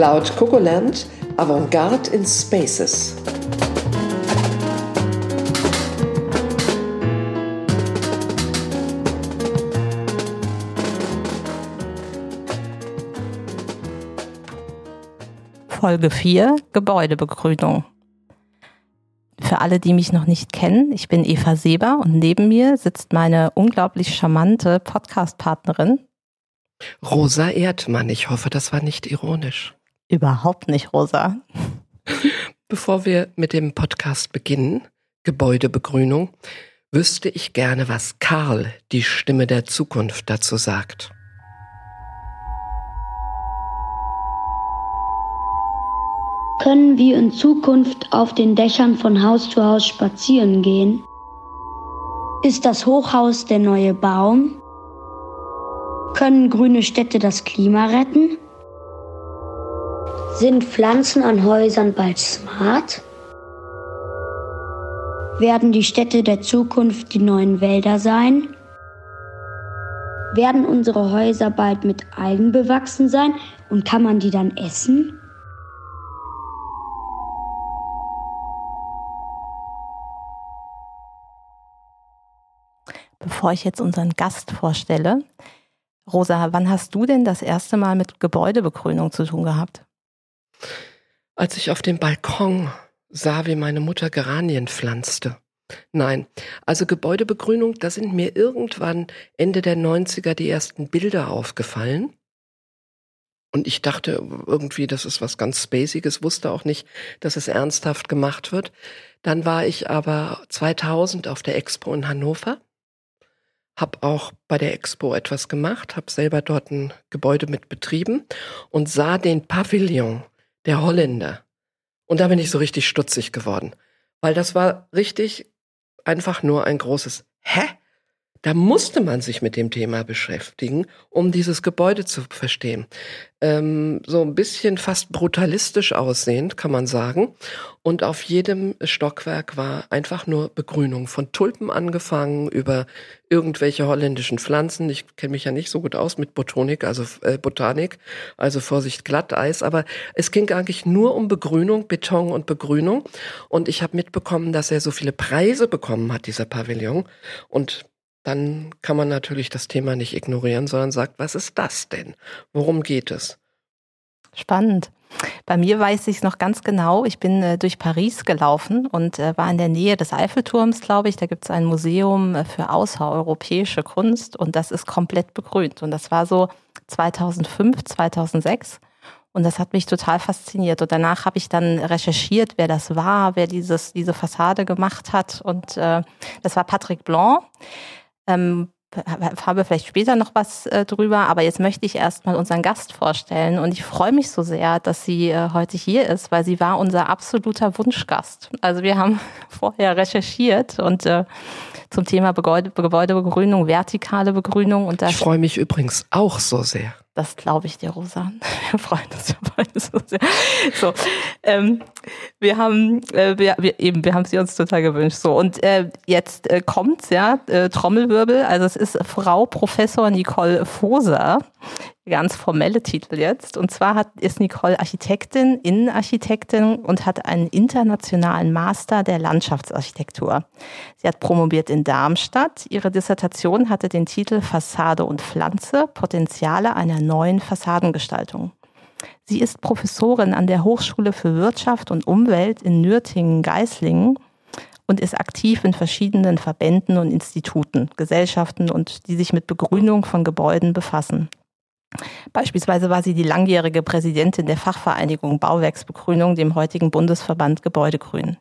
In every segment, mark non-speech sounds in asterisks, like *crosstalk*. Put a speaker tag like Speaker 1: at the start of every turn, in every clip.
Speaker 1: Cloud Cocoland Avantgarde in Spaces.
Speaker 2: Folge 4 Gebäudebegrünung. Für alle, die mich noch nicht kennen, ich bin Eva Seber und neben mir sitzt meine unglaublich charmante Podcast-Partnerin.
Speaker 1: Rosa Erdmann. Ich hoffe, das war nicht ironisch.
Speaker 2: Überhaupt nicht, Rosa.
Speaker 1: Bevor wir mit dem Podcast beginnen, Gebäudebegrünung, wüsste ich gerne, was Karl, die Stimme der Zukunft, dazu sagt.
Speaker 3: Können wir in Zukunft auf den Dächern von Haus zu Haus spazieren gehen? Ist das Hochhaus der neue Baum? Können grüne Städte das Klima retten? Sind Pflanzen an Häusern bald smart? Werden die Städte der Zukunft die neuen Wälder sein? Werden unsere Häuser bald mit Algen bewachsen sein und kann man die dann essen?
Speaker 2: bevor ich jetzt unseren Gast vorstelle, Rosa, wann hast du denn das erste Mal mit Gebäudebegrünung zu tun gehabt?
Speaker 1: Als ich auf dem Balkon sah, wie meine Mutter Geranien pflanzte. Nein, also Gebäudebegrünung, da sind mir irgendwann Ende der 90er die ersten Bilder aufgefallen. Und ich dachte irgendwie, das ist was ganz Spaciges, wusste auch nicht, dass es ernsthaft gemacht wird. Dann war ich aber 2000 auf der Expo in Hannover habe auch bei der Expo etwas gemacht, habe selber dort ein Gebäude mit betrieben und sah den Pavillon der Holländer. Und da bin ich so richtig stutzig geworden, weil das war richtig einfach nur ein großes Hä? Da musste man sich mit dem Thema beschäftigen, um dieses Gebäude zu verstehen. Ähm, so ein bisschen fast brutalistisch aussehend, kann man sagen. Und auf jedem Stockwerk war einfach nur Begrünung. Von Tulpen angefangen über irgendwelche holländischen Pflanzen. Ich kenne mich ja nicht so gut aus mit Botanik, also äh, Botanik, also Vorsicht Glatteis. Aber es ging eigentlich nur um Begrünung, Beton und Begrünung. Und ich habe mitbekommen, dass er so viele Preise bekommen hat, dieser Pavillon. Und dann kann man natürlich das Thema nicht ignorieren, sondern sagt, was ist das denn? Worum geht es?
Speaker 2: Spannend. Bei mir weiß ich es noch ganz genau. Ich bin äh, durch Paris gelaufen und äh, war in der Nähe des Eiffelturms, glaube ich. Da gibt es ein Museum äh, für außereuropäische Kunst und das ist komplett begrünt. Und das war so 2005, 2006. Und das hat mich total fasziniert. Und danach habe ich dann recherchiert, wer das war, wer dieses, diese Fassade gemacht hat. Und äh, das war Patrick Blanc. Ähm, habe vielleicht später noch was äh, drüber, aber jetzt möchte ich erstmal unseren Gast vorstellen und ich freue mich so sehr, dass sie äh, heute hier ist, weil sie war unser absoluter Wunschgast. Also wir haben *laughs* vorher recherchiert und äh, zum Thema Gebäude, Gebäudebegrünung, vertikale Begrünung und
Speaker 1: Ich freue mich übrigens auch so sehr.
Speaker 2: Das glaube ich dir, Rosa. *laughs* Wir freuen uns ja beide so sehr. So, ähm, wir haben, äh, wir, wir, eben, wir haben sie uns total gewünscht. So und äh, jetzt äh, kommt's ja äh, Trommelwirbel. Also es ist Frau Professor Nicole Foser ganz formelle Titel jetzt. Und zwar hat, ist Nicole Architektin, Innenarchitektin und hat einen internationalen Master der Landschaftsarchitektur. Sie hat promoviert in Darmstadt. Ihre Dissertation hatte den Titel Fassade und Pflanze, Potenziale einer neuen Fassadengestaltung. Sie ist Professorin an der Hochschule für Wirtschaft und Umwelt in Nürtingen-Geislingen und ist aktiv in verschiedenen Verbänden und Instituten, Gesellschaften und die sich mit Begrünung von Gebäuden befassen. Beispielsweise war sie die langjährige Präsidentin der Fachvereinigung Bauwerksbegrünung, dem heutigen Bundesverband Gebäudegrün.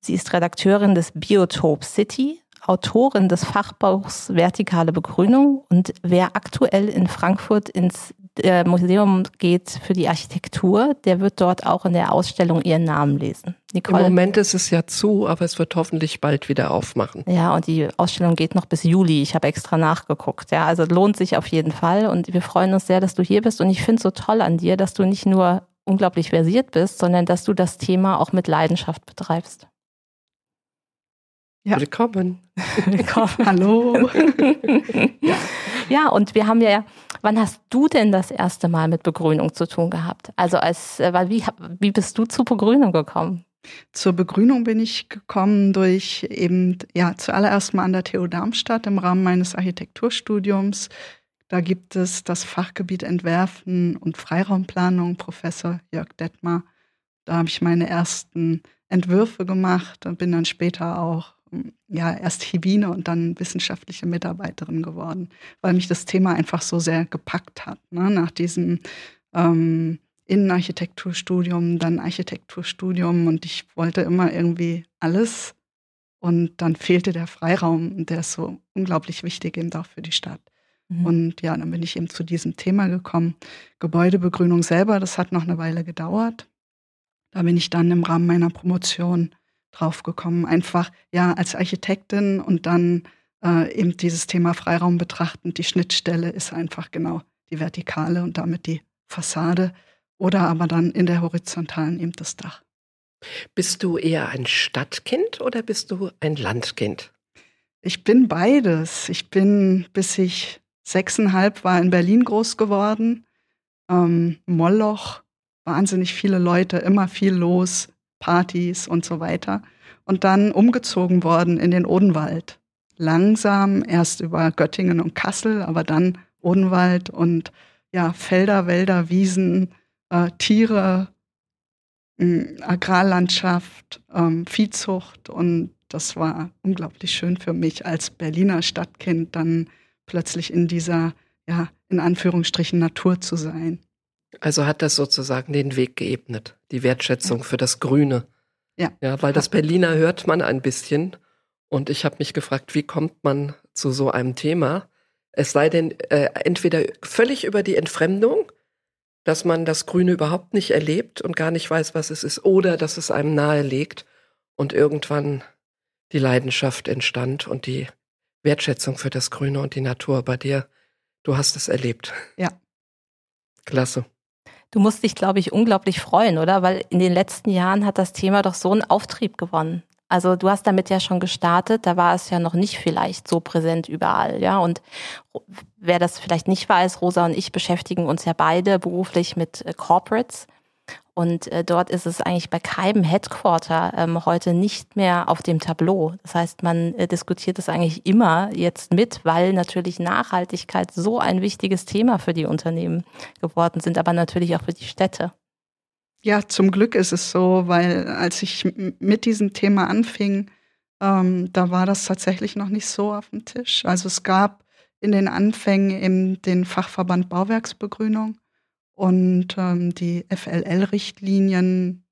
Speaker 2: Sie ist Redakteurin des Biotop City, Autorin des Fachbuchs Vertikale Begrünung und wer aktuell in Frankfurt ins äh, Museum geht für die Architektur, der wird dort auch in der Ausstellung ihren Namen lesen.
Speaker 1: Nicole. Im Moment ist es ja zu, aber es wird hoffentlich bald wieder aufmachen.
Speaker 2: Ja, und die Ausstellung geht noch bis Juli. Ich habe extra nachgeguckt. Ja, also lohnt sich auf jeden Fall und wir freuen uns sehr, dass du hier bist und ich finde es so toll an dir, dass du nicht nur unglaublich versiert bist, sondern dass du das Thema auch mit Leidenschaft betreibst.
Speaker 1: Ja. Willkommen. *laughs*
Speaker 2: Willkommen.
Speaker 4: Hallo.
Speaker 1: ja. *laughs*
Speaker 2: Ja, und wir haben ja, wann hast du denn das erste Mal mit Begrünung zu tun gehabt? Also als, äh, weil wie, wie bist du zu Begrünung gekommen?
Speaker 4: Zur Begrünung bin ich gekommen durch eben, ja, zuallererst mal an der TU Darmstadt im Rahmen meines Architekturstudiums. Da gibt es das Fachgebiet Entwerfen und Freiraumplanung, Professor Jörg Detmar. Da habe ich meine ersten Entwürfe gemacht und bin dann später auch ja erst Hibine und dann wissenschaftliche Mitarbeiterin geworden, weil mich das Thema einfach so sehr gepackt hat. Ne? Nach diesem ähm, Innenarchitekturstudium, dann Architekturstudium und ich wollte immer irgendwie alles. Und dann fehlte der Freiraum, der ist so unglaublich wichtig eben auch für die Stadt. Mhm. Und ja, dann bin ich eben zu diesem Thema gekommen. Gebäudebegrünung selber, das hat noch eine Weile gedauert. Da bin ich dann im Rahmen meiner Promotion drauf gekommen. Einfach ja als Architektin und dann äh, eben dieses Thema Freiraum betrachten. Die Schnittstelle ist einfach genau die Vertikale und damit die Fassade oder aber dann in der horizontalen eben das Dach.
Speaker 1: Bist du eher ein Stadtkind oder bist du ein Landkind?
Speaker 4: Ich bin beides. Ich bin, bis ich sechseinhalb war, in Berlin groß geworden. Ähm, Moloch, wahnsinnig viele Leute, immer viel los, Partys und so weiter. Und dann umgezogen worden in den Odenwald. Langsam, erst über Göttingen und Kassel, aber dann Odenwald und ja, Felder, Wälder, Wiesen, äh, Tiere, äh, Agrarlandschaft, ähm, Viehzucht und das war unglaublich schön für mich als Berliner Stadtkind dann plötzlich in dieser, ja, in Anführungsstrichen Natur zu sein.
Speaker 1: Also hat das sozusagen den Weg geebnet, die Wertschätzung für das Grüne.
Speaker 4: Ja.
Speaker 1: Ja, weil das Berliner hört man ein bisschen. Und ich habe mich gefragt, wie kommt man zu so einem Thema? Es sei denn, äh, entweder völlig über die Entfremdung dass man das Grüne überhaupt nicht erlebt und gar nicht weiß, was es ist, oder dass es einem nahe liegt und irgendwann die Leidenschaft entstand und die Wertschätzung für das Grüne und die Natur bei dir. Du hast es erlebt.
Speaker 4: Ja.
Speaker 1: Klasse.
Speaker 2: Du musst dich, glaube ich, unglaublich freuen, oder? Weil in den letzten Jahren hat das Thema doch so einen Auftrieb gewonnen. Also du hast damit ja schon gestartet, da war es ja noch nicht vielleicht so präsent überall, ja. Und wer das vielleicht nicht weiß, Rosa und ich beschäftigen uns ja beide beruflich mit äh, Corporates. Und äh, dort ist es eigentlich bei keinem Headquarter ähm, heute nicht mehr auf dem Tableau. Das heißt, man äh, diskutiert es eigentlich immer jetzt mit, weil natürlich Nachhaltigkeit so ein wichtiges Thema für die Unternehmen geworden sind, aber natürlich auch für die Städte.
Speaker 4: Ja, zum Glück ist es so, weil als ich mit diesem Thema anfing, ähm, da war das tatsächlich noch nicht so auf dem Tisch. Also es gab in den Anfängen eben den Fachverband Bauwerksbegrünung und ähm, die FLL-Richtlinien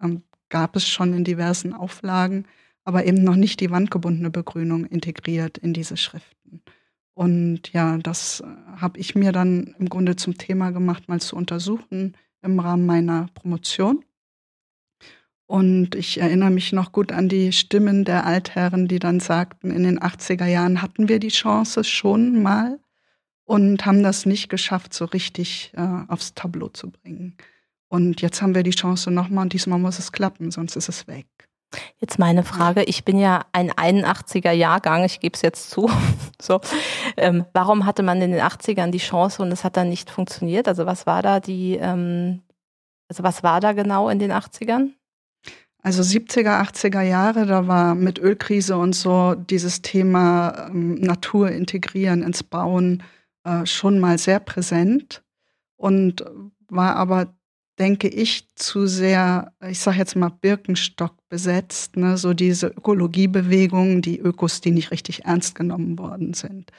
Speaker 4: ähm, gab es schon in diversen Auflagen, aber eben noch nicht die wandgebundene Begrünung integriert in diese Schriften. Und ja, das äh, habe ich mir dann im Grunde zum Thema gemacht, mal zu untersuchen, im Rahmen meiner Promotion. Und ich erinnere mich noch gut an die Stimmen der Altherren, die dann sagten, in den 80er Jahren hatten wir die Chance schon mal und haben das nicht geschafft, so richtig äh, aufs Tableau zu bringen. Und jetzt haben wir die Chance nochmal und diesmal muss es klappen, sonst ist es weg.
Speaker 2: Jetzt meine Frage, ich bin ja ein 81er Jahrgang, ich gebe es jetzt zu. *laughs* so, ähm, warum hatte man in den 80ern die Chance und es hat dann nicht funktioniert? Also was war da die, ähm, also was war da genau in den 80ern?
Speaker 4: Also 70er, 80er Jahre, da war mit Ölkrise und so dieses Thema ähm, Natur integrieren ins Bauen äh, schon mal sehr präsent und war aber denke ich, zu sehr, ich sage jetzt mal, Birkenstock besetzt, ne? so diese Ökologiebewegung, die Ökos, die nicht richtig ernst genommen worden sind.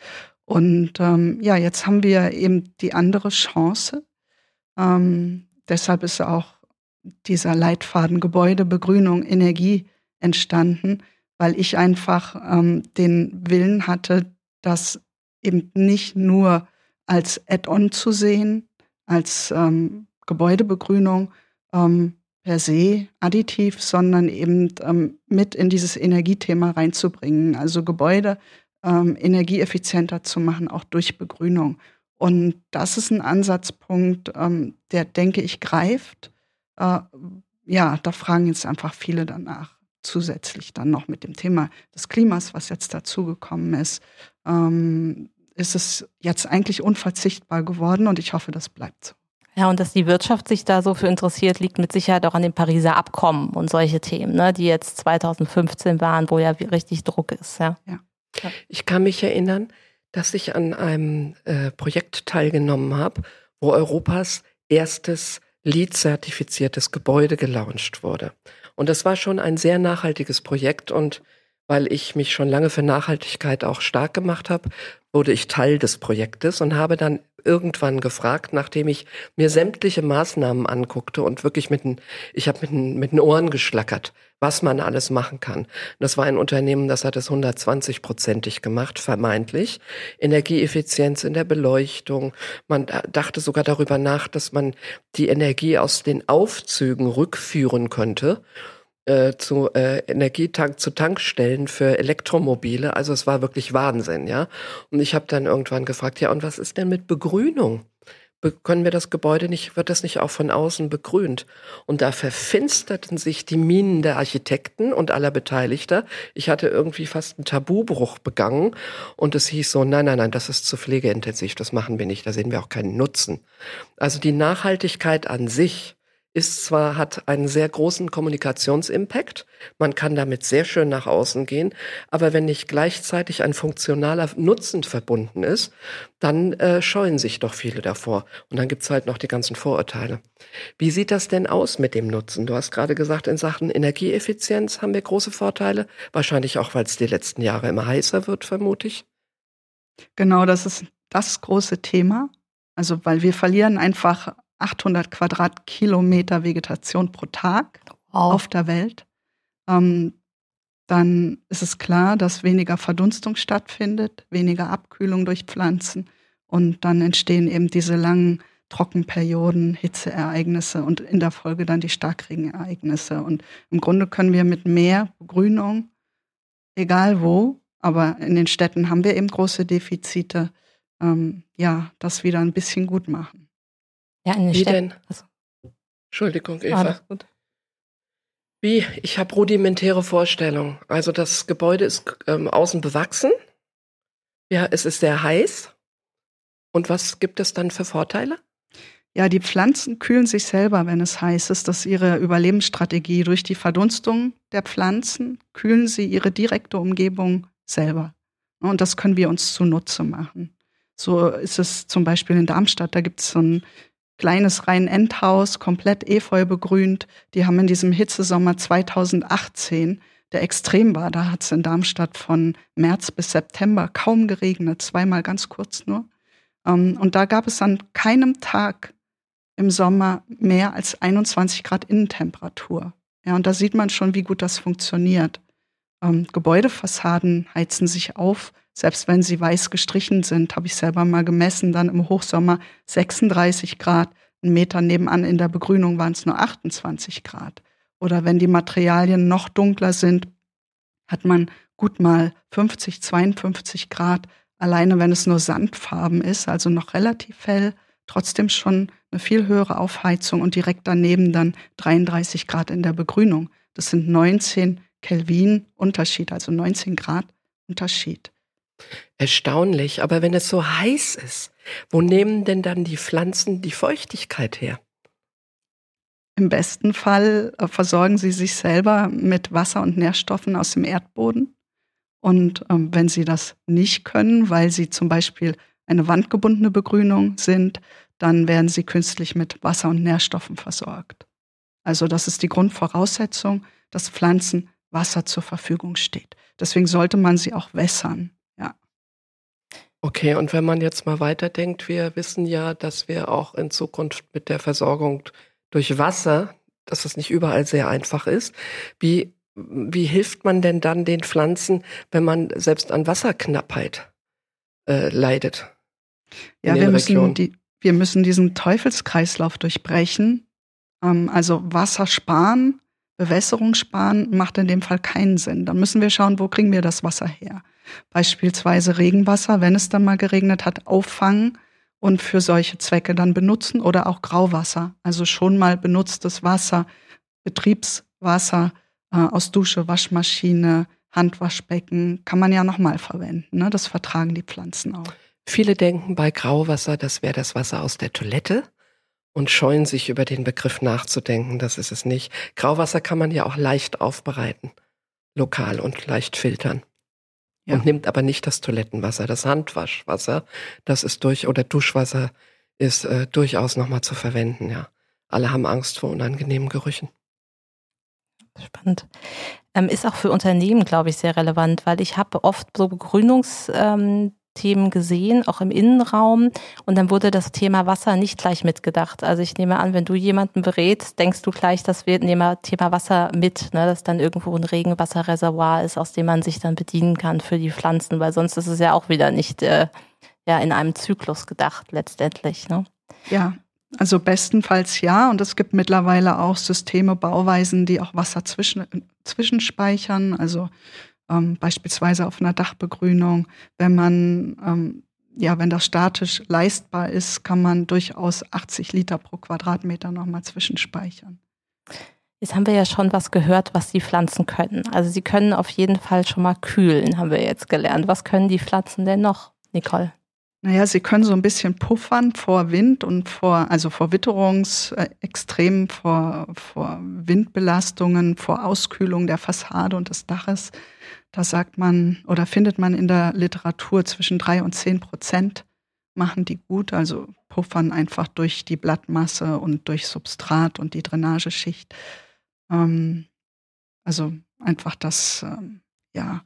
Speaker 4: Und ähm, ja, jetzt haben wir eben die andere Chance. Ähm, deshalb ist auch dieser Leitfaden Gebäude, Begrünung, Energie entstanden, weil ich einfach ähm, den Willen hatte, das eben nicht nur als Add-on zu sehen, als ähm, Gebäudebegrünung ähm, per se additiv, sondern eben ähm, mit in dieses Energiethema reinzubringen. Also Gebäude ähm, energieeffizienter zu machen, auch durch Begrünung. Und das ist ein Ansatzpunkt, ähm, der, denke ich, greift. Äh, ja, da fragen jetzt einfach viele danach. Zusätzlich dann noch mit dem Thema des Klimas, was jetzt dazugekommen ist. Ähm, ist es jetzt eigentlich unverzichtbar geworden und ich hoffe, das bleibt so.
Speaker 2: Ja, und dass die Wirtschaft sich da so für interessiert, liegt mit Sicherheit auch an dem Pariser Abkommen und solche Themen, ne, die jetzt 2015 waren, wo ja richtig Druck ist. Ja. ja.
Speaker 1: Ich kann mich erinnern, dass ich an einem äh, Projekt teilgenommen habe, wo Europas erstes LEED-zertifiziertes Gebäude gelauncht wurde. Und das war schon ein sehr nachhaltiges Projekt und weil ich mich schon lange für Nachhaltigkeit auch stark gemacht habe, wurde ich Teil des Projektes und habe dann irgendwann gefragt, nachdem ich mir sämtliche Maßnahmen anguckte und wirklich mit den, ich habe mit den, mit den Ohren geschlackert, was man alles machen kann. Das war ein Unternehmen, das hat es 120-prozentig gemacht, vermeintlich. Energieeffizienz in der Beleuchtung. Man dachte sogar darüber nach, dass man die Energie aus den Aufzügen rückführen könnte äh, zu äh, Energietank zu Tankstellen für Elektromobile. Also es war wirklich Wahnsinn, ja. Und ich habe dann irgendwann gefragt, ja, und was ist denn mit Begrünung? Be können wir das Gebäude nicht, wird das nicht auch von außen begrünt? Und da verfinsterten sich die Minen der Architekten und aller Beteiligter. Ich hatte irgendwie fast einen Tabubruch begangen und es hieß so, nein, nein, nein, das ist zu pflegeintensiv, das machen wir nicht, da sehen wir auch keinen Nutzen. Also die Nachhaltigkeit an sich ist zwar, hat einen sehr großen Kommunikationsimpact, man kann damit sehr schön nach außen gehen, aber wenn nicht gleichzeitig ein funktionaler Nutzen verbunden ist, dann äh, scheuen sich doch viele davor. Und dann gibt's halt noch die ganzen Vorurteile. Wie sieht das denn aus mit dem Nutzen? Du hast gerade gesagt, in Sachen Energieeffizienz haben wir große Vorteile, wahrscheinlich auch, weil es die letzten Jahre immer heißer wird, vermute ich.
Speaker 4: Genau, das ist das große Thema. Also, weil wir verlieren einfach 800 Quadratkilometer Vegetation pro Tag wow. auf der Welt. Ähm, dann ist es klar, dass weniger Verdunstung stattfindet, weniger Abkühlung durch Pflanzen und dann entstehen eben diese langen Trockenperioden, Hitzeereignisse und in der Folge dann die Starkregenereignisse. Und im Grunde können wir mit mehr Begrünung, egal wo, aber in den Städten haben wir eben große Defizite, ähm, ja, das wieder ein bisschen gut machen.
Speaker 2: Ja, in den
Speaker 1: Wie denn? Also. Entschuldigung, Eva. Ah, Wie? Ich habe rudimentäre Vorstellungen. Also das Gebäude ist ähm, außen bewachsen. Ja, es ist sehr heiß. Und was gibt es dann für Vorteile?
Speaker 4: Ja, die Pflanzen kühlen sich selber, wenn es heiß ist. Das ist ihre Überlebensstrategie. Durch die Verdunstung der Pflanzen kühlen sie ihre direkte Umgebung selber. Und das können wir uns zunutze machen. So ist es zum Beispiel in Darmstadt. Da gibt es so ein kleines Rhein-Endhaus, komplett efeu begrünt. Die haben in diesem Hitzesommer 2018, der extrem war, da hat es in Darmstadt von März bis September kaum geregnet, zweimal ganz kurz nur. Ähm, und da gab es an keinem Tag im Sommer mehr als 21 Grad Innentemperatur. Ja, und da sieht man schon, wie gut das funktioniert. Ähm, Gebäudefassaden heizen sich auf, selbst wenn sie weiß gestrichen sind, habe ich selber mal gemessen, dann im Hochsommer 36 Grad, ein Meter nebenan in der Begrünung waren es nur 28 Grad. Oder wenn die Materialien noch dunkler sind, hat man gut mal 50, 52 Grad, alleine wenn es nur Sandfarben ist, also noch relativ hell, trotzdem schon eine viel höhere Aufheizung und direkt daneben dann 33 Grad in der Begrünung. Das sind 19 Kelvin Unterschied, also 19 Grad Unterschied.
Speaker 1: Erstaunlich, aber wenn es so heiß ist, wo nehmen denn dann die Pflanzen die Feuchtigkeit her?
Speaker 4: Im besten Fall äh, versorgen sie sich selber mit Wasser und Nährstoffen aus dem Erdboden. Und ähm, wenn sie das nicht können, weil sie zum Beispiel eine wandgebundene Begrünung sind, dann werden sie künstlich mit Wasser und Nährstoffen versorgt. Also das ist die Grundvoraussetzung, dass Pflanzen Wasser zur Verfügung steht. Deswegen sollte man sie auch wässern.
Speaker 1: Okay, und wenn man jetzt mal weiterdenkt, wir wissen ja, dass wir auch in Zukunft mit der Versorgung durch Wasser, dass das nicht überall sehr einfach ist. Wie, wie hilft man denn dann den Pflanzen, wenn man selbst an Wasserknappheit äh, leidet?
Speaker 4: Ja, wir müssen, die, wir müssen diesen Teufelskreislauf durchbrechen. Ähm, also Wasser sparen, Bewässerung sparen macht in dem Fall keinen Sinn. Dann müssen wir schauen, wo kriegen wir das Wasser her. Beispielsweise Regenwasser, wenn es dann mal geregnet hat, auffangen und für solche Zwecke dann benutzen oder auch Grauwasser, also schon mal benutztes Wasser, Betriebswasser äh, aus Dusche, Waschmaschine, Handwaschbecken, kann man ja nochmal verwenden. Ne? Das vertragen die Pflanzen auch.
Speaker 1: Viele denken bei Grauwasser, das wäre das Wasser aus der Toilette und scheuen sich über den Begriff nachzudenken. Das ist es nicht. Grauwasser kann man ja auch leicht aufbereiten, lokal und leicht filtern. Ja. Und nimmt aber nicht das Toilettenwasser, das Handwaschwasser, das ist durch, oder Duschwasser ist äh, durchaus nochmal zu verwenden, ja. Alle haben Angst vor unangenehmen Gerüchen.
Speaker 2: Spannend. Ähm, ist auch für Unternehmen, glaube ich, sehr relevant, weil ich habe oft so Begrünungs, ähm, Themen gesehen, auch im Innenraum. Und dann wurde das Thema Wasser nicht gleich mitgedacht. Also ich nehme an, wenn du jemanden berätst, denkst du gleich, dass wir nehmen Thema Wasser mit, ne? dass dann irgendwo ein Regenwasserreservoir ist, aus dem man sich dann bedienen kann für die Pflanzen, weil sonst ist es ja auch wieder nicht äh, ja, in einem Zyklus gedacht letztendlich. Ne?
Speaker 4: Ja, also bestenfalls ja. Und es gibt mittlerweile auch Systeme, Bauweisen, die auch Wasser zwischen, zwischenspeichern. Also ähm, beispielsweise auf einer Dachbegrünung. Wenn man, ähm, ja, wenn das statisch leistbar ist, kann man durchaus 80 Liter pro Quadratmeter nochmal zwischenspeichern.
Speaker 2: Jetzt haben wir ja schon was gehört, was die Pflanzen können. Also sie können auf jeden Fall schon mal kühlen, haben wir jetzt gelernt. Was können die Pflanzen denn noch, Nicole?
Speaker 4: Naja, sie können so ein bisschen puffern vor Wind und vor, also vor Witterungsextremen, vor, vor Windbelastungen, vor Auskühlung der Fassade und des Daches. Da sagt man oder findet man in der Literatur zwischen drei und zehn Prozent machen die gut, also puffern einfach durch die Blattmasse und durch Substrat und die Drainageschicht. Ähm, also einfach das, ähm, ja,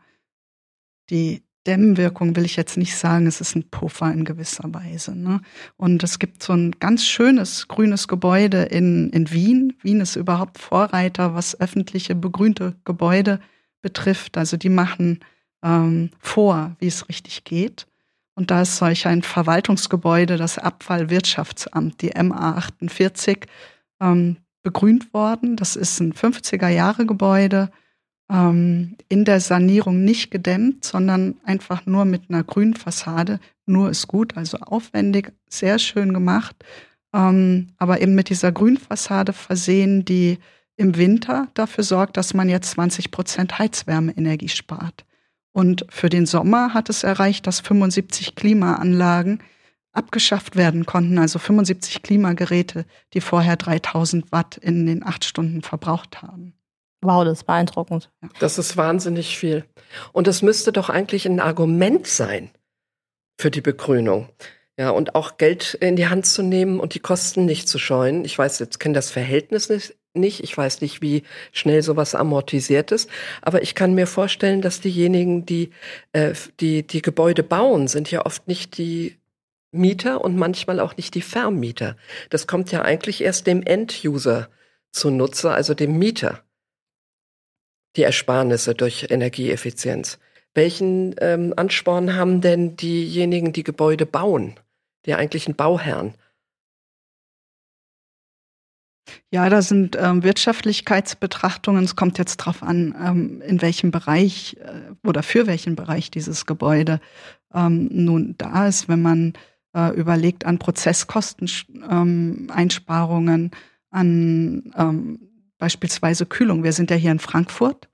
Speaker 4: die Dämmwirkung will ich jetzt nicht sagen, es ist ein Puffer in gewisser Weise. Ne? Und es gibt so ein ganz schönes grünes Gebäude in, in Wien. Wien ist überhaupt Vorreiter, was öffentliche begrünte Gebäude betrifft. Also die machen ähm, vor, wie es richtig geht. Und da ist solch ein Verwaltungsgebäude, das Abfallwirtschaftsamt, die MA 48, ähm, begrünt worden. Das ist ein 50er-Jahre-Gebäude, ähm, in der Sanierung nicht gedämmt, sondern einfach nur mit einer grünen Fassade. Nur ist gut, also aufwendig, sehr schön gemacht, ähm, aber eben mit dieser Grünfassade versehen, die im Winter dafür sorgt, dass man jetzt 20 Prozent Heizwärmeenergie spart. Und für den Sommer hat es erreicht, dass 75 Klimaanlagen abgeschafft werden konnten, also 75 Klimageräte, die vorher 3000 Watt in den acht Stunden verbraucht haben.
Speaker 2: Wow, das ist beeindruckend.
Speaker 1: Das ist wahnsinnig viel. Und es müsste doch eigentlich ein Argument sein für die Begrünung. Ja, und auch Geld in die Hand zu nehmen und die Kosten nicht zu scheuen. Ich weiß, jetzt kenne das Verhältnis nicht, nicht. Ich weiß nicht, wie schnell sowas amortisiert ist. Aber ich kann mir vorstellen, dass diejenigen, die äh, die, die Gebäude bauen, sind ja oft nicht die Mieter und manchmal auch nicht die Vermieter. Das kommt ja eigentlich erst dem End-User zunutze, also dem Mieter. Die Ersparnisse durch Energieeffizienz. Welchen ähm, Ansporn haben denn diejenigen, die Gebäude bauen, die eigentlichen Bauherren?
Speaker 4: Ja, da sind ähm, Wirtschaftlichkeitsbetrachtungen. Es kommt jetzt darauf an, ähm, in welchem Bereich äh, oder für welchen Bereich dieses Gebäude ähm, nun da ist. Wenn man äh, überlegt an Prozesskosteneinsparungen, ähm, an ähm, beispielsweise Kühlung. Wir sind ja hier in Frankfurt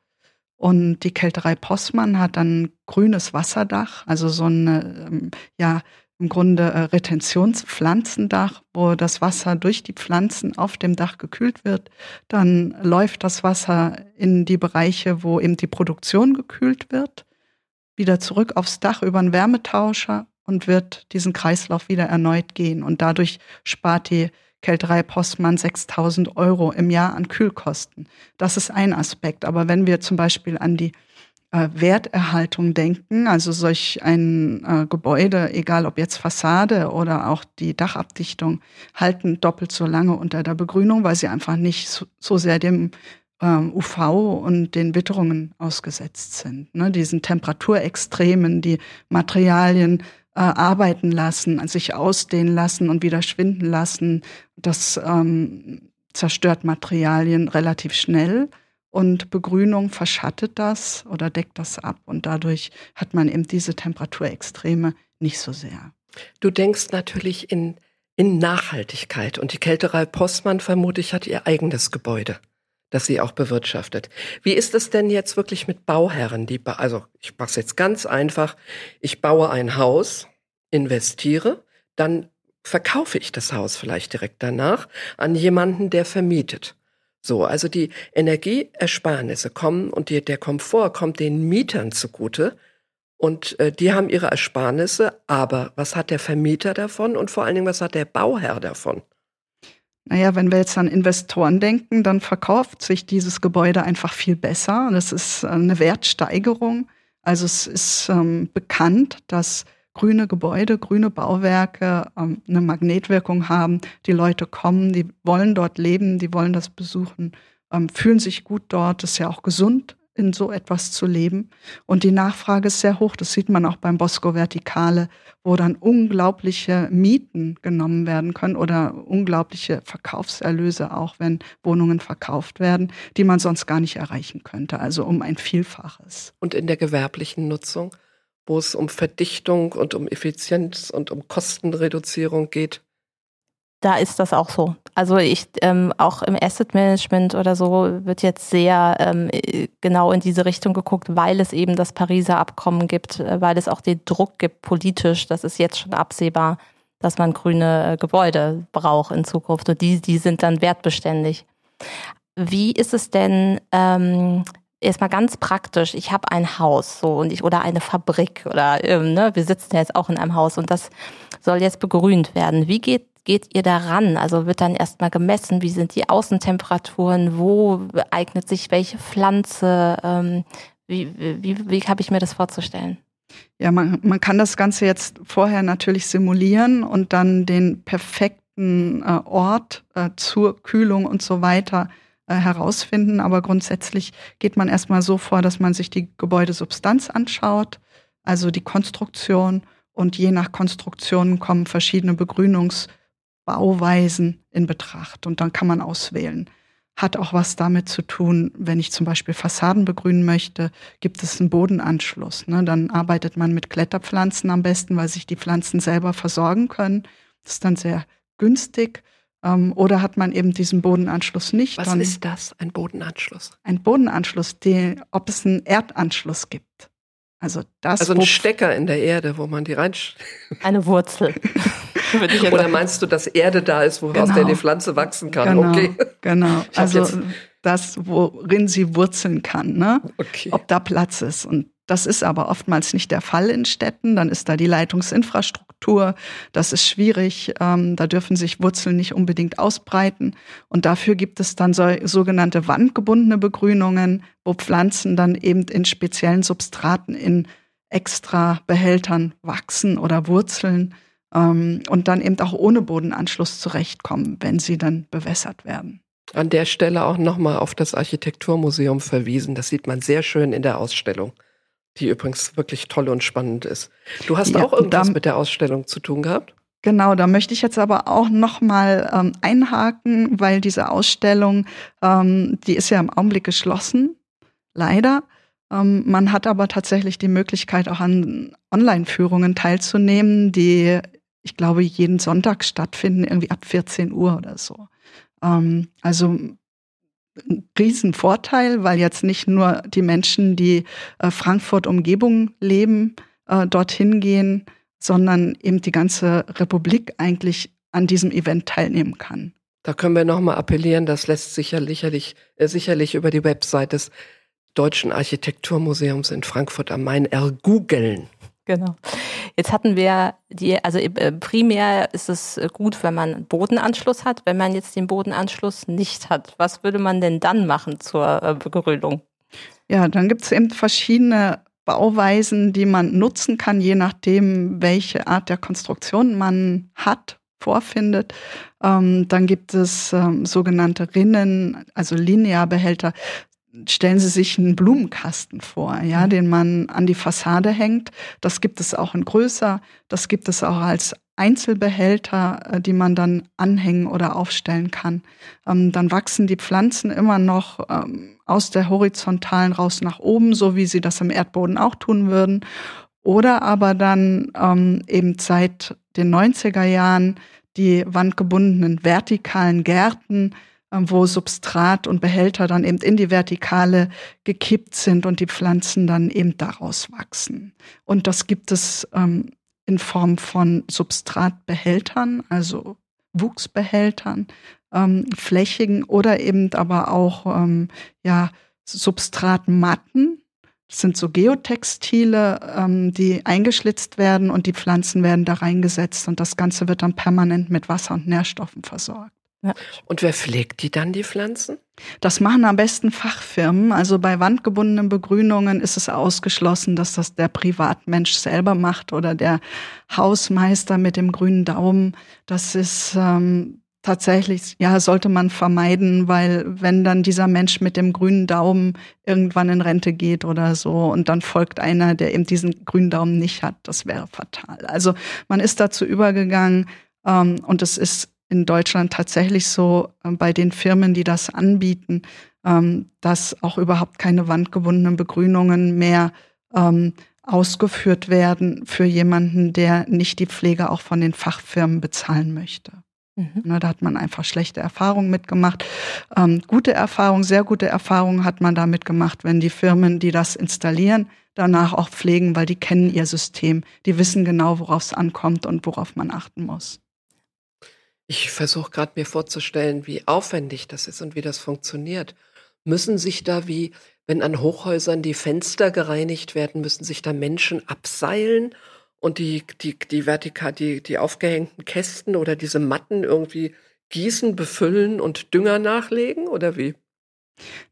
Speaker 4: und die Kälterei Possmann hat dann grünes Wasserdach, also so eine ähm, ja im Grunde äh, Retentionspflanzendach, wo das Wasser durch die Pflanzen auf dem Dach gekühlt wird. Dann läuft das Wasser in die Bereiche, wo eben die Produktion gekühlt wird, wieder zurück aufs Dach über einen Wärmetauscher und wird diesen Kreislauf wieder erneut gehen. Und dadurch spart die Kälterei Postmann 6000 Euro im Jahr an Kühlkosten. Das ist ein Aspekt. Aber wenn wir zum Beispiel an die äh, Werterhaltung denken. Also solch ein äh, Gebäude, egal ob jetzt Fassade oder auch die Dachabdichtung, halten doppelt so lange unter der Begrünung, weil sie einfach nicht so, so sehr dem ähm, UV und den Witterungen ausgesetzt sind. Ne? Diesen Temperaturextremen, die Materialien äh, arbeiten lassen, sich ausdehnen lassen und wieder schwinden lassen, das ähm, zerstört Materialien relativ schnell. Und Begrünung verschattet das oder deckt das ab. Und dadurch hat man eben diese Temperaturextreme nicht so sehr.
Speaker 1: Du denkst natürlich in, in Nachhaltigkeit. Und die Kälterei Postmann, vermute ich, hat ihr eigenes Gebäude, das sie auch bewirtschaftet. Wie ist es denn jetzt wirklich mit Bauherren? Die, also ich mache es jetzt ganz einfach. Ich baue ein Haus investiere, dann verkaufe ich das Haus vielleicht direkt danach an jemanden, der vermietet. So, also die Energieersparnisse kommen und die, der Komfort kommt den Mietern zugute. Und äh, die haben ihre Ersparnisse, aber was hat der Vermieter davon und vor allen Dingen, was hat der Bauherr davon?
Speaker 4: Naja, wenn wir jetzt an Investoren denken, dann verkauft sich dieses Gebäude einfach viel besser. Das ist eine Wertsteigerung. Also es ist ähm, bekannt, dass grüne Gebäude, grüne Bauwerke ähm, eine Magnetwirkung haben. Die Leute kommen, die wollen dort leben, die wollen das besuchen, ähm, fühlen sich gut dort. Das ist ja auch gesund, in so etwas zu leben. Und die Nachfrage ist sehr hoch. Das sieht man auch beim Bosco Vertikale, wo dann unglaubliche Mieten genommen werden können oder unglaubliche Verkaufserlöse auch, wenn Wohnungen verkauft werden, die man sonst gar nicht erreichen könnte. Also um ein Vielfaches.
Speaker 1: Und in der gewerblichen Nutzung? Wo es um Verdichtung und um Effizienz und um Kostenreduzierung geht.
Speaker 2: Da ist das auch so. Also ich ähm, auch im Asset Management oder so wird jetzt sehr ähm, genau in diese Richtung geguckt, weil es eben das Pariser Abkommen gibt, äh, weil es auch den Druck gibt politisch. Das ist jetzt schon absehbar, dass man grüne äh, Gebäude braucht in Zukunft und die die sind dann wertbeständig. Wie ist es denn ähm, erstmal ganz praktisch, ich habe ein Haus so und ich oder eine Fabrik oder ähm, ne, wir sitzen ja jetzt auch in einem Haus und das soll jetzt begrünt werden. Wie geht geht ihr daran? Also wird dann erstmal gemessen, wie sind die Außentemperaturen, wo eignet sich welche Pflanze, ähm, wie, wie, wie habe ich mir das vorzustellen?
Speaker 4: Ja, man, man kann das Ganze jetzt vorher natürlich simulieren und dann den perfekten äh, Ort äh, zur Kühlung und so weiter äh, herausfinden. Aber grundsätzlich geht man erstmal so vor, dass man sich die Gebäudesubstanz anschaut, also die Konstruktion. Und je nach Konstruktion kommen verschiedene Begrünungsbauweisen in Betracht. Und dann kann man auswählen. Hat auch was damit zu tun, wenn ich zum Beispiel Fassaden begrünen möchte, gibt es einen Bodenanschluss. Ne? Dann arbeitet man mit Kletterpflanzen am besten, weil sich die Pflanzen selber versorgen können. Das ist dann sehr günstig. Ähm, oder hat man eben diesen Bodenanschluss nicht?
Speaker 1: Was ist das, ein Bodenanschluss?
Speaker 4: Ein Bodenanschluss, die, ob es einen Erdanschluss gibt. Also das.
Speaker 1: Also ein Stecker in der Erde, wo man die rein. *laughs*
Speaker 2: Eine Wurzel. *laughs*
Speaker 1: Oder meinst du, dass Erde da ist, woraus genau. der die Pflanze wachsen kann?
Speaker 4: Genau,
Speaker 1: okay. *laughs*
Speaker 4: Genau. Also das, worin sie wurzeln kann, ne?
Speaker 1: Okay.
Speaker 4: Ob da Platz ist. Und das ist aber oftmals nicht der Fall in Städten. Dann ist da die Leitungsinfrastruktur. Das ist schwierig. Ähm, da dürfen sich Wurzeln nicht unbedingt ausbreiten. Und dafür gibt es dann so, sogenannte wandgebundene Begrünungen, wo Pflanzen dann eben in speziellen Substraten in extra Behältern wachsen oder wurzeln ähm, und dann eben auch ohne Bodenanschluss zurechtkommen, wenn sie dann bewässert werden.
Speaker 1: An der Stelle auch nochmal auf das Architekturmuseum verwiesen. Das sieht man sehr schön in der Ausstellung die übrigens wirklich toll und spannend ist. Du hast ja, auch irgendwas da, mit der Ausstellung zu tun gehabt?
Speaker 4: Genau, da möchte ich jetzt aber auch noch mal ähm, einhaken, weil diese Ausstellung, ähm, die ist ja im Augenblick geschlossen, leider. Ähm, man hat aber tatsächlich die Möglichkeit, auch an Online-Führungen teilzunehmen, die, ich glaube, jeden Sonntag stattfinden, irgendwie ab 14 Uhr oder so. Ähm, also Riesenvorteil, weil jetzt nicht nur die Menschen, die äh, Frankfurt Umgebung leben, äh, dorthin gehen, sondern eben die ganze Republik eigentlich an diesem Event teilnehmen kann.
Speaker 1: Da können wir nochmal appellieren, das lässt sich ja sicherlich, äh, sicherlich über die Website des Deutschen Architekturmuseums in Frankfurt am Main ergoogeln.
Speaker 2: Genau. Jetzt hatten wir die, also äh, primär ist es gut, wenn man Bodenanschluss hat. Wenn man jetzt den Bodenanschluss nicht hat, was würde man denn dann machen zur äh, Begrünung?
Speaker 4: Ja, dann gibt es eben verschiedene Bauweisen, die man nutzen kann, je nachdem, welche Art der Konstruktion man hat, vorfindet. Ähm, dann gibt es ähm, sogenannte Rinnen, also Linearbehälter stellen Sie sich einen Blumenkasten vor, ja, mhm. den man an die Fassade hängt. Das gibt es auch in größer. Das gibt es auch als Einzelbehälter, äh, die man dann anhängen oder aufstellen kann. Ähm, dann wachsen die Pflanzen immer noch ähm, aus der horizontalen raus nach oben, so wie sie das im Erdboden auch tun würden. Oder aber dann ähm, eben seit den 90er Jahren die wandgebundenen vertikalen Gärten, wo Substrat und Behälter dann eben in die Vertikale gekippt sind und die Pflanzen dann eben daraus wachsen. Und das gibt es ähm, in Form von Substratbehältern, also Wuchsbehältern, ähm, flächigen oder eben aber auch ähm, ja, Substratmatten. Das sind so Geotextile, ähm, die eingeschlitzt werden und die Pflanzen werden da reingesetzt und das Ganze wird dann permanent mit Wasser und Nährstoffen versorgt.
Speaker 1: Ja. Und wer pflegt die dann, die Pflanzen?
Speaker 4: Das machen am besten Fachfirmen. Also bei wandgebundenen Begrünungen ist es ausgeschlossen, dass das der Privatmensch selber macht oder der Hausmeister mit dem grünen Daumen. Das ist ähm, tatsächlich, ja, sollte man vermeiden, weil wenn dann dieser Mensch mit dem grünen Daumen irgendwann in Rente geht oder so und dann folgt einer, der eben diesen grünen Daumen nicht hat, das wäre fatal. Also man ist dazu übergegangen ähm, und es ist in Deutschland tatsächlich so äh, bei den Firmen, die das anbieten, ähm, dass auch überhaupt keine wandgebundenen Begrünungen mehr ähm, ausgeführt werden für jemanden, der nicht die Pflege auch von den Fachfirmen bezahlen möchte. Mhm. Na, da hat man einfach schlechte Erfahrungen mitgemacht. Ähm, gute Erfahrungen, sehr gute Erfahrungen hat man damit gemacht, wenn die Firmen, die das installieren, danach auch pflegen, weil die kennen ihr System. Die wissen genau, worauf es ankommt und worauf man achten muss.
Speaker 1: Ich versuche gerade mir vorzustellen, wie aufwendig das ist und wie das funktioniert. Müssen sich da wie, wenn an Hochhäusern die Fenster gereinigt werden, müssen sich da Menschen abseilen und die, die, die vertikal, die, die aufgehängten Kästen oder diese Matten irgendwie gießen, befüllen und Dünger nachlegen oder wie?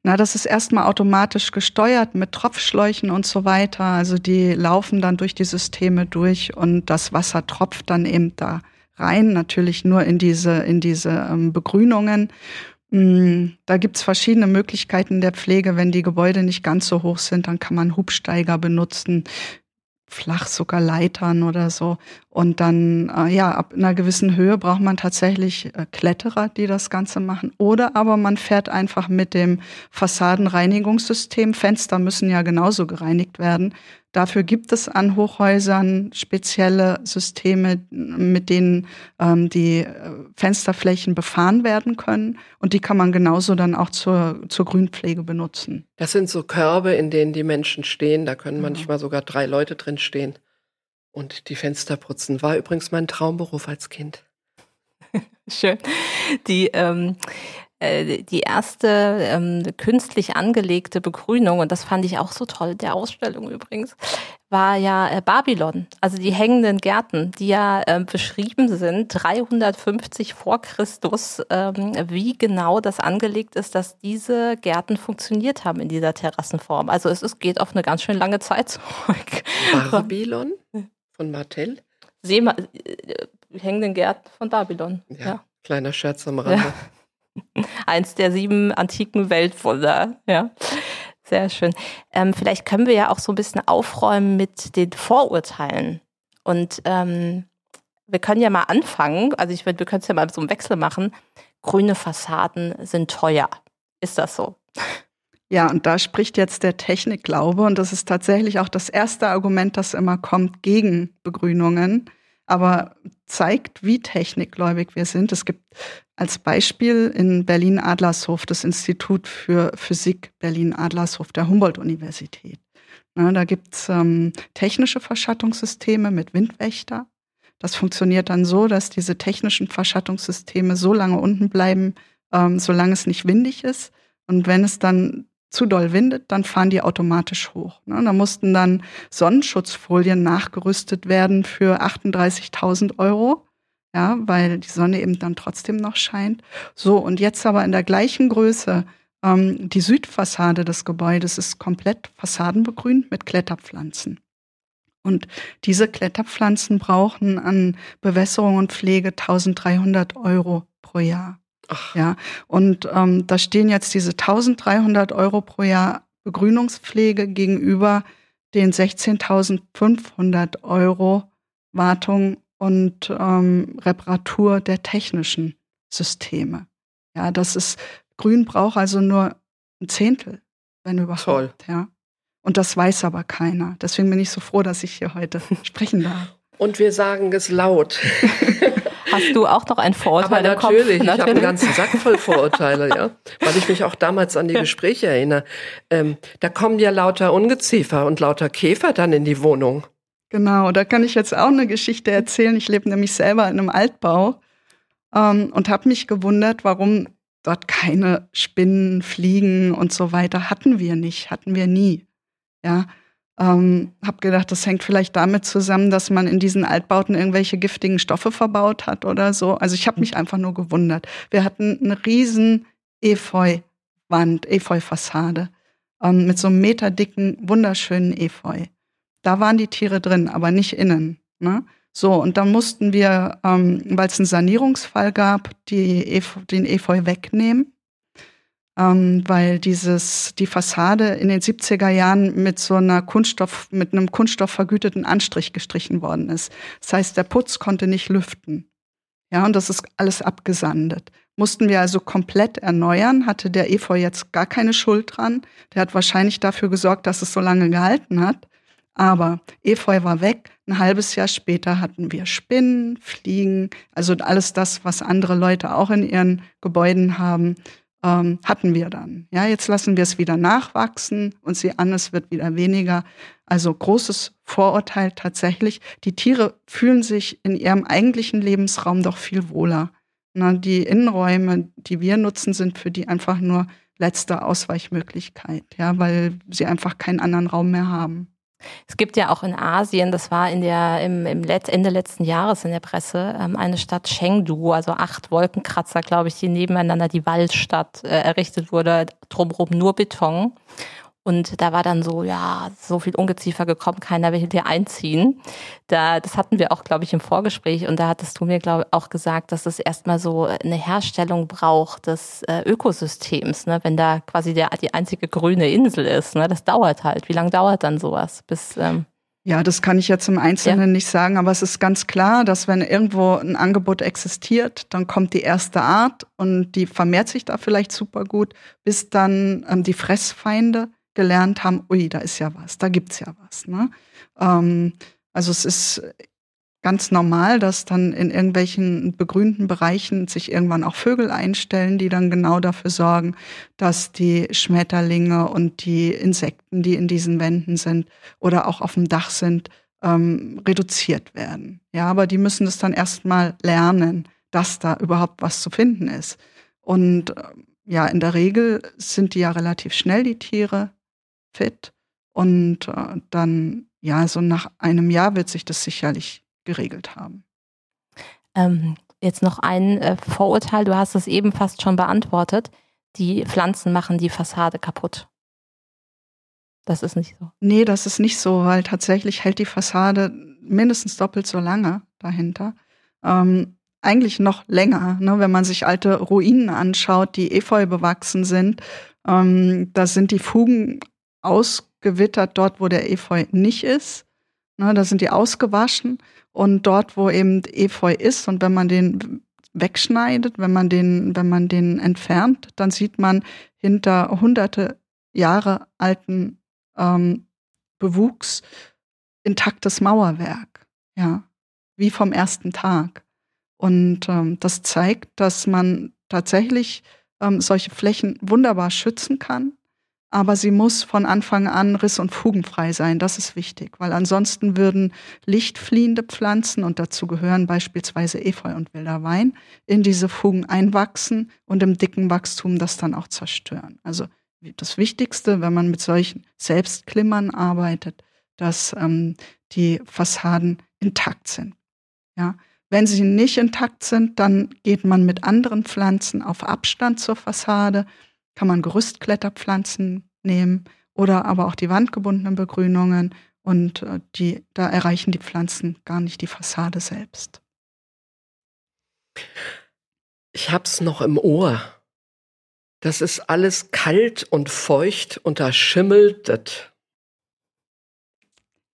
Speaker 4: Na, das ist erstmal automatisch gesteuert mit Tropfschläuchen und so weiter. Also die laufen dann durch die Systeme durch und das Wasser tropft dann eben da rein, natürlich nur in diese, in diese ähm, Begrünungen. Mm, da gibt's verschiedene Möglichkeiten der Pflege. Wenn die Gebäude nicht ganz so hoch sind, dann kann man Hubsteiger benutzen, flach sogar Leitern oder so. Und dann, äh, ja, ab einer gewissen Höhe braucht man tatsächlich äh, Kletterer, die das Ganze machen. Oder aber man fährt einfach mit dem Fassadenreinigungssystem. Fenster müssen ja genauso gereinigt werden. Dafür gibt es an Hochhäusern spezielle Systeme, mit denen ähm, die äh, Fensterflächen befahren werden können. Und die kann man genauso dann auch zur, zur Grünpflege benutzen.
Speaker 1: Das sind so Körbe, in denen die Menschen stehen. Da können manchmal sogar drei Leute drin stehen und die Fenster putzen. War übrigens mein Traumberuf als Kind. *laughs*
Speaker 2: Schön. Die ähm, äh, die erste ähm, künstlich angelegte Begrünung, und das fand ich auch so toll, der Ausstellung übrigens, war ja äh, Babylon, also die hängenden Gärten, die ja äh, beschrieben sind, 350 vor Christus, ähm, wie genau das angelegt ist, dass diese Gärten funktioniert haben in dieser Terrassenform. Also es, es geht auf eine ganz schön lange Zeit zurück.
Speaker 1: Babylon von Martell?
Speaker 2: Seema äh, hängenden Gärten von Babylon.
Speaker 1: Ja, ja. kleiner Scherz am Rande. Ja.
Speaker 2: Eins der sieben antiken Weltwunder, ja. Sehr schön. Ähm, vielleicht können wir ja auch so ein bisschen aufräumen mit den Vorurteilen. Und ähm, wir können ja mal anfangen, also ich würde, wir können es ja mal so einen Wechsel machen. Grüne Fassaden sind teuer. Ist das so?
Speaker 4: Ja, und da spricht jetzt der Technikglaube und das ist tatsächlich auch das erste Argument, das immer kommt gegen Begrünungen aber zeigt, wie technikgläubig wir sind. Es gibt als Beispiel in Berlin-Adlershof das Institut für Physik Berlin-Adlershof der Humboldt-Universität. da gibt's ähm, technische Verschattungssysteme mit Windwächter. Das funktioniert dann so, dass diese technischen Verschattungssysteme so lange unten bleiben, ähm, solange es nicht windig ist. Und wenn es dann zu doll windet, dann fahren die automatisch hoch. Ne? Da mussten dann Sonnenschutzfolien nachgerüstet werden für 38.000 Euro, ja, weil die Sonne eben dann trotzdem noch scheint. So, und jetzt aber in der gleichen Größe, ähm, die Südfassade des Gebäudes ist komplett fassadenbegrünt mit Kletterpflanzen. Und diese Kletterpflanzen brauchen an Bewässerung und Pflege 1300 Euro pro Jahr. Ach. Ja, und ähm, da stehen jetzt diese 1300 Euro pro Jahr Begrünungspflege gegenüber den 16.500 Euro Wartung und ähm, Reparatur der technischen Systeme. Ja, das ist, Grün braucht also nur ein Zehntel, wenn überhaupt. Toll. Ja. Und das weiß aber keiner. Deswegen bin ich so froh, dass ich hier heute *laughs* sprechen darf.
Speaker 1: Und wir sagen es laut. *laughs*
Speaker 2: Hast du auch noch ein Vorurteil
Speaker 1: Aber natürlich, ich habe einen ganzen Sack voll Vorurteile, ja, *laughs* weil ich mich auch damals an die Gespräche erinnere. Ähm, da kommen ja lauter Ungeziefer und lauter Käfer dann in die Wohnung.
Speaker 4: Genau, da kann ich jetzt auch eine Geschichte erzählen. Ich lebe nämlich selber in einem Altbau ähm, und habe mich gewundert, warum dort keine Spinnen, Fliegen und so weiter hatten wir nicht, hatten wir nie. Ja, ähm, habe gedacht, das hängt vielleicht damit zusammen, dass man in diesen Altbauten irgendwelche giftigen Stoffe verbaut hat oder so. Also ich habe mich einfach nur gewundert. Wir hatten eine riesen Efeu-Wand, Efeu-Fassade ähm, mit so einem meterdicken, wunderschönen Efeu. Da waren die Tiere drin, aber nicht innen. Ne? So, und dann mussten wir, ähm, weil es einen Sanierungsfall gab, Efeu, den Efeu wegnehmen ähm, weil dieses, die Fassade in den 70er Jahren mit so einer Kunststoff, mit einem kunststoffvergüteten Anstrich gestrichen worden ist. Das heißt, der Putz konnte nicht lüften. Ja, und das ist alles abgesandet. Mussten wir also komplett erneuern, hatte der Efeu jetzt gar keine Schuld dran. Der hat wahrscheinlich dafür gesorgt, dass es so lange gehalten hat. Aber Efeu war weg. Ein halbes Jahr später hatten wir Spinnen, Fliegen, also alles das, was andere Leute auch in ihren Gebäuden haben ähm, hatten wir dann. Ja, jetzt lassen wir es wieder nachwachsen und sie an, es wird wieder weniger. Also großes Vorurteil tatsächlich. Die Tiere fühlen sich in ihrem eigentlichen Lebensraum doch viel wohler. Na, die Innenräume, die wir nutzen, sind für die einfach nur letzte Ausweichmöglichkeit, ja, weil sie einfach keinen anderen Raum mehr haben.
Speaker 2: Es gibt ja auch in Asien, das war in der, im, im Letz-, Ende letzten Jahres in der Presse, ähm, eine Stadt Chengdu, also acht Wolkenkratzer, glaube ich, die nebeneinander die Waldstadt äh, errichtet wurde, drumherum nur Beton. Und da war dann so, ja, so viel Ungeziefer gekommen, keiner will hier einziehen. Da, das hatten wir auch, glaube ich, im Vorgespräch. Und da hattest du mir, glaube ich, auch gesagt, dass es erstmal so eine Herstellung braucht des äh, Ökosystems, ne? wenn da quasi der, die einzige grüne Insel ist. Ne? Das dauert halt. Wie lange dauert dann sowas? Bis, ähm
Speaker 4: ja, das kann ich jetzt im Einzelnen ja. nicht sagen, aber es ist ganz klar, dass wenn irgendwo ein Angebot existiert, dann kommt die erste Art und die vermehrt sich da vielleicht super gut, bis dann ähm, die Fressfeinde gelernt haben, ui, da ist ja was, da gibt's ja was. Ne? Ähm, also es ist ganz normal, dass dann in irgendwelchen begrünten Bereichen sich irgendwann auch Vögel einstellen, die dann genau dafür sorgen, dass die Schmetterlinge und die Insekten, die in diesen Wänden sind oder auch auf dem Dach sind, ähm, reduziert werden. Ja, aber die müssen es dann erstmal lernen, dass da überhaupt was zu finden ist. Und äh, ja, in der Regel sind die ja relativ schnell, die Tiere fit. Und äh, dann, ja, so nach einem Jahr wird sich das sicherlich geregelt haben.
Speaker 2: Ähm, jetzt noch ein äh, Vorurteil, du hast es eben fast schon beantwortet. Die Pflanzen machen die Fassade kaputt. Das ist nicht so.
Speaker 4: Nee, das ist nicht so, weil tatsächlich hält die Fassade mindestens doppelt so lange dahinter. Ähm, eigentlich noch länger, ne? wenn man sich alte Ruinen anschaut, die efeu bewachsen sind. Ähm, da sind die Fugen ausgewittert dort, wo der Efeu nicht ist. Ne, da sind die ausgewaschen und dort, wo eben Efeu ist und wenn man den wegschneidet, wenn man den, wenn man den entfernt, dann sieht man hinter hunderte Jahre alten ähm, Bewuchs intaktes Mauerwerk, ja, wie vom ersten Tag. Und ähm, das zeigt, dass man tatsächlich ähm, solche Flächen wunderbar schützen kann aber sie muss von Anfang an riss- und fugenfrei sein. Das ist wichtig, weil ansonsten würden lichtfliehende Pflanzen, und dazu gehören beispielsweise Efeu und wilder Wein, in diese Fugen einwachsen und im dicken Wachstum das dann auch zerstören. Also das Wichtigste, wenn man mit solchen Selbstklimmern arbeitet, dass ähm, die Fassaden intakt sind. Ja, wenn sie nicht intakt sind, dann geht man mit anderen Pflanzen auf Abstand zur Fassade kann man Gerüstkletterpflanzen nehmen oder aber auch die wandgebundenen Begrünungen und äh, die, da erreichen die Pflanzen gar nicht die Fassade selbst.
Speaker 1: Ich hab's noch im Ohr. Das ist alles kalt und feucht und da schimmelt das.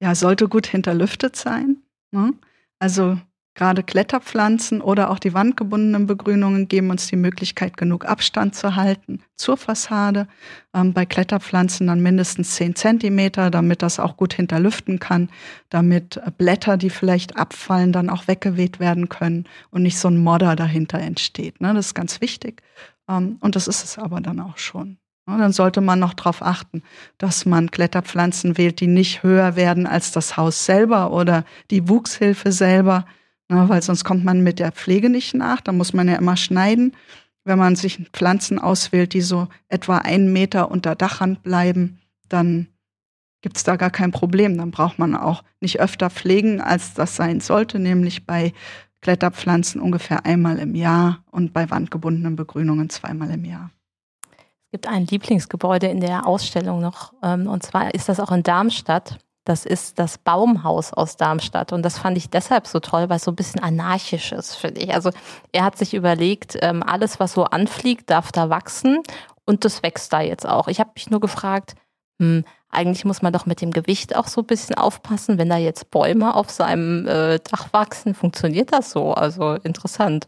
Speaker 4: Ja, sollte gut hinterlüftet sein. Ne? Also Gerade Kletterpflanzen oder auch die wandgebundenen Begrünungen geben uns die Möglichkeit, genug Abstand zu halten zur Fassade. Ähm, bei Kletterpflanzen dann mindestens 10 Zentimeter, damit das auch gut hinterlüften kann, damit Blätter, die vielleicht abfallen, dann auch weggeweht werden können und nicht so ein Modder dahinter entsteht. Ne? Das ist ganz wichtig. Ähm, und das ist es aber dann auch schon. dann sollte man noch darauf achten, dass man Kletterpflanzen wählt, die nicht höher werden als das Haus selber oder die Wuchshilfe selber, weil sonst kommt man mit der Pflege nicht nach. Da muss man ja immer schneiden. Wenn man sich Pflanzen auswählt, die so etwa einen Meter unter Dachrand bleiben, dann gibt es da gar kein Problem. Dann braucht man auch nicht öfter pflegen, als das sein sollte, nämlich bei Kletterpflanzen ungefähr einmal im Jahr und bei wandgebundenen Begrünungen zweimal im Jahr.
Speaker 2: Es gibt ein Lieblingsgebäude in der Ausstellung noch, ähm, und zwar ist das auch in Darmstadt. Das ist das Baumhaus aus Darmstadt. Und das fand ich deshalb so toll, weil es so ein bisschen anarchisch ist, finde ich. Also er hat sich überlegt, ähm, alles, was so anfliegt, darf da wachsen. Und das wächst da jetzt auch. Ich habe mich nur gefragt, hm, eigentlich muss man doch mit dem Gewicht auch so ein bisschen aufpassen. Wenn da jetzt Bäume auf seinem äh, Dach wachsen, funktioniert das so? Also interessant.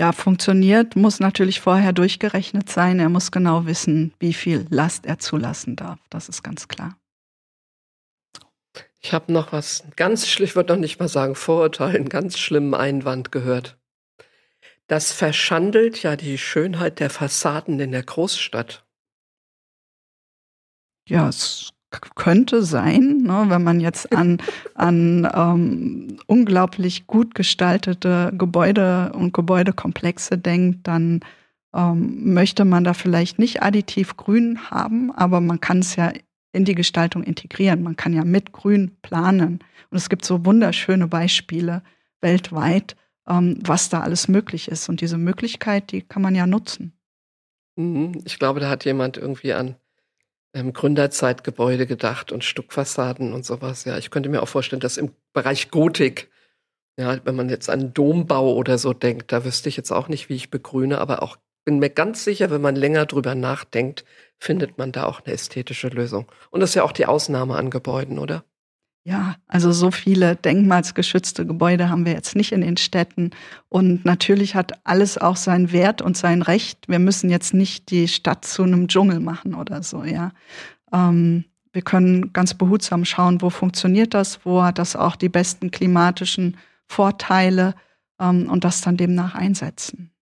Speaker 4: Ja, funktioniert, muss natürlich vorher durchgerechnet sein. Er muss genau wissen, wie viel Last er zulassen darf. Das ist ganz klar.
Speaker 1: Ich habe noch was ganz schlimm, ich würde noch nicht mal sagen Vorurteil, einen ganz schlimmen Einwand gehört. Das verschandelt ja die Schönheit der Fassaden in der Großstadt.
Speaker 4: Ja, es könnte sein, ne, wenn man jetzt an, *laughs* an ähm, unglaublich gut gestaltete Gebäude und Gebäudekomplexe denkt, dann ähm, möchte man da vielleicht nicht additiv grün haben, aber man kann es ja in die Gestaltung integrieren. Man kann ja mit Grün planen. Und es gibt so wunderschöne Beispiele weltweit, ähm, was da alles möglich ist. Und diese Möglichkeit, die kann man ja nutzen.
Speaker 1: Mhm. Ich glaube, da hat jemand irgendwie an ähm, Gründerzeitgebäude gedacht und Stuckfassaden und sowas. Ja, ich könnte mir auch vorstellen, dass im Bereich Gotik, ja, wenn man jetzt an Dombau oder so denkt, da wüsste ich jetzt auch nicht, wie ich begrüne, aber auch bin mir ganz sicher, wenn man länger drüber nachdenkt, findet man da auch eine ästhetische Lösung. Und das ist ja auch die Ausnahme an Gebäuden, oder?
Speaker 4: Ja, also so viele denkmalsgeschützte Gebäude haben wir jetzt nicht in den Städten. Und natürlich hat alles auch seinen Wert und sein Recht. Wir müssen jetzt nicht die Stadt zu einem Dschungel machen oder so, ja. Ähm, wir können ganz behutsam schauen, wo funktioniert das, wo hat das auch die besten klimatischen Vorteile ähm, und das dann demnach einsetzen.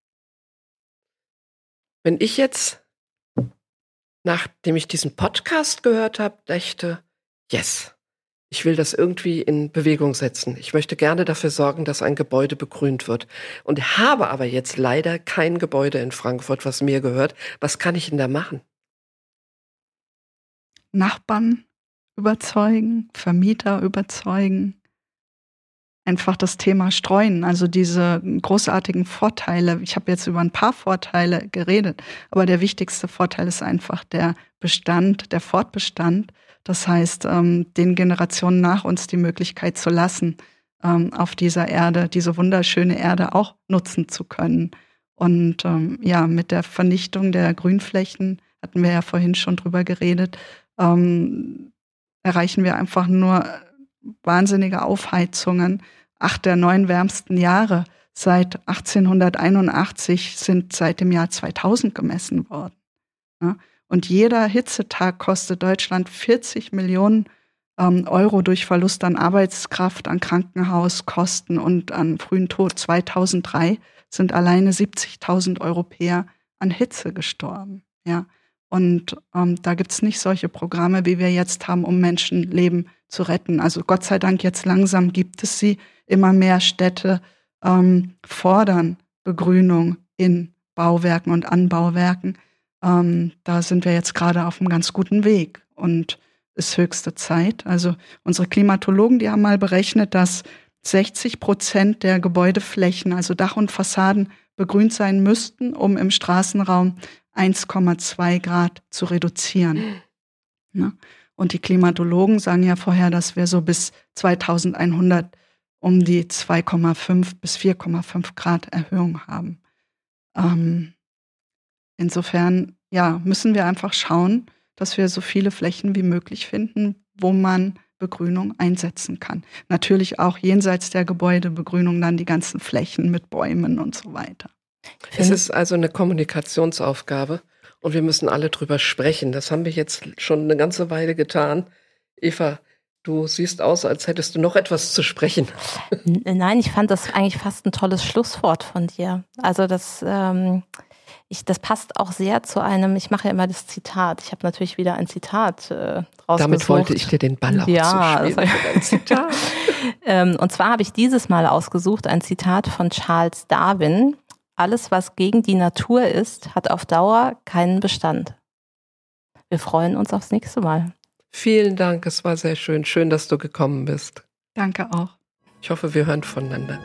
Speaker 1: Wenn ich jetzt, nachdem ich diesen Podcast gehört habe, dachte, yes, ich will das irgendwie in Bewegung setzen. Ich möchte gerne dafür sorgen, dass ein Gebäude begrünt wird. Und habe aber jetzt leider kein Gebäude in Frankfurt, was mir gehört. Was kann ich denn da machen?
Speaker 4: Nachbarn überzeugen, Vermieter überzeugen, einfach das Thema streuen, also diese großartigen Vorteile. Ich habe jetzt über ein paar Vorteile geredet, aber der wichtigste Vorteil ist einfach der Bestand, der Fortbestand das heißt, ähm, den Generationen nach uns die Möglichkeit zu lassen, ähm, auf dieser Erde, diese wunderschöne Erde auch nutzen zu können. Und ähm, ja, mit der Vernichtung der Grünflächen hatten wir ja vorhin schon drüber geredet, erreichen wir einfach nur wahnsinnige Aufheizungen. Acht der neun wärmsten Jahre seit 1881 sind seit dem Jahr 2000 gemessen worden. Ja? Und jeder Hitzetag kostet Deutschland 40 Millionen ähm, Euro durch Verlust an Arbeitskraft, an Krankenhauskosten und an frühen Tod. 2003 sind alleine 70.000 Europäer an Hitze gestorben. Ja. Und ähm, da gibt's nicht solche Programme, wie wir jetzt haben, um Menschenleben zu retten. Also Gott sei Dank jetzt langsam gibt es sie. Immer mehr Städte ähm, fordern Begrünung in Bauwerken und Anbauwerken. Ähm, da sind wir jetzt gerade auf einem ganz guten Weg und ist höchste Zeit. Also unsere Klimatologen, die haben mal berechnet, dass 60 Prozent der Gebäudeflächen, also Dach und Fassaden, begrünt sein müssten, um im Straßenraum 1,2 Grad zu reduzieren. *gasps* Ne? Und die Klimatologen sagen ja vorher, dass wir so bis 2100 um die 2,5 bis 4,5 Grad Erhöhung haben. Ähm, Insofern, ja, müssen wir einfach schauen, dass wir so viele Flächen wie möglich finden, wo man Begrünung einsetzen kann. Natürlich auch jenseits der Gebäudebegrünung dann die ganzen Flächen mit Bäumen und so weiter.
Speaker 1: Es ist also eine Kommunikationsaufgabe und wir müssen alle drüber sprechen. Das haben wir jetzt schon eine ganze Weile getan. Eva, du siehst aus, als hättest du noch etwas zu sprechen.
Speaker 2: Nein, ich fand das eigentlich fast ein tolles Schlusswort von dir. Also das ähm, ich, das passt auch sehr zu einem, ich mache ja immer das Zitat. Ich habe natürlich wieder ein Zitat äh,
Speaker 1: rausgesucht. Damit wollte ich dir den Ball auch ja, zu ein *laughs* Zitat.
Speaker 2: ähm, und zwar habe ich dieses Mal ausgesucht ein Zitat von Charles Darwin. Alles, was gegen die Natur ist, hat auf Dauer keinen Bestand. Wir freuen uns aufs nächste Mal.
Speaker 1: Vielen Dank, es war sehr schön. Schön, dass du gekommen bist.
Speaker 4: Danke auch.
Speaker 1: Ich hoffe, wir hören voneinander.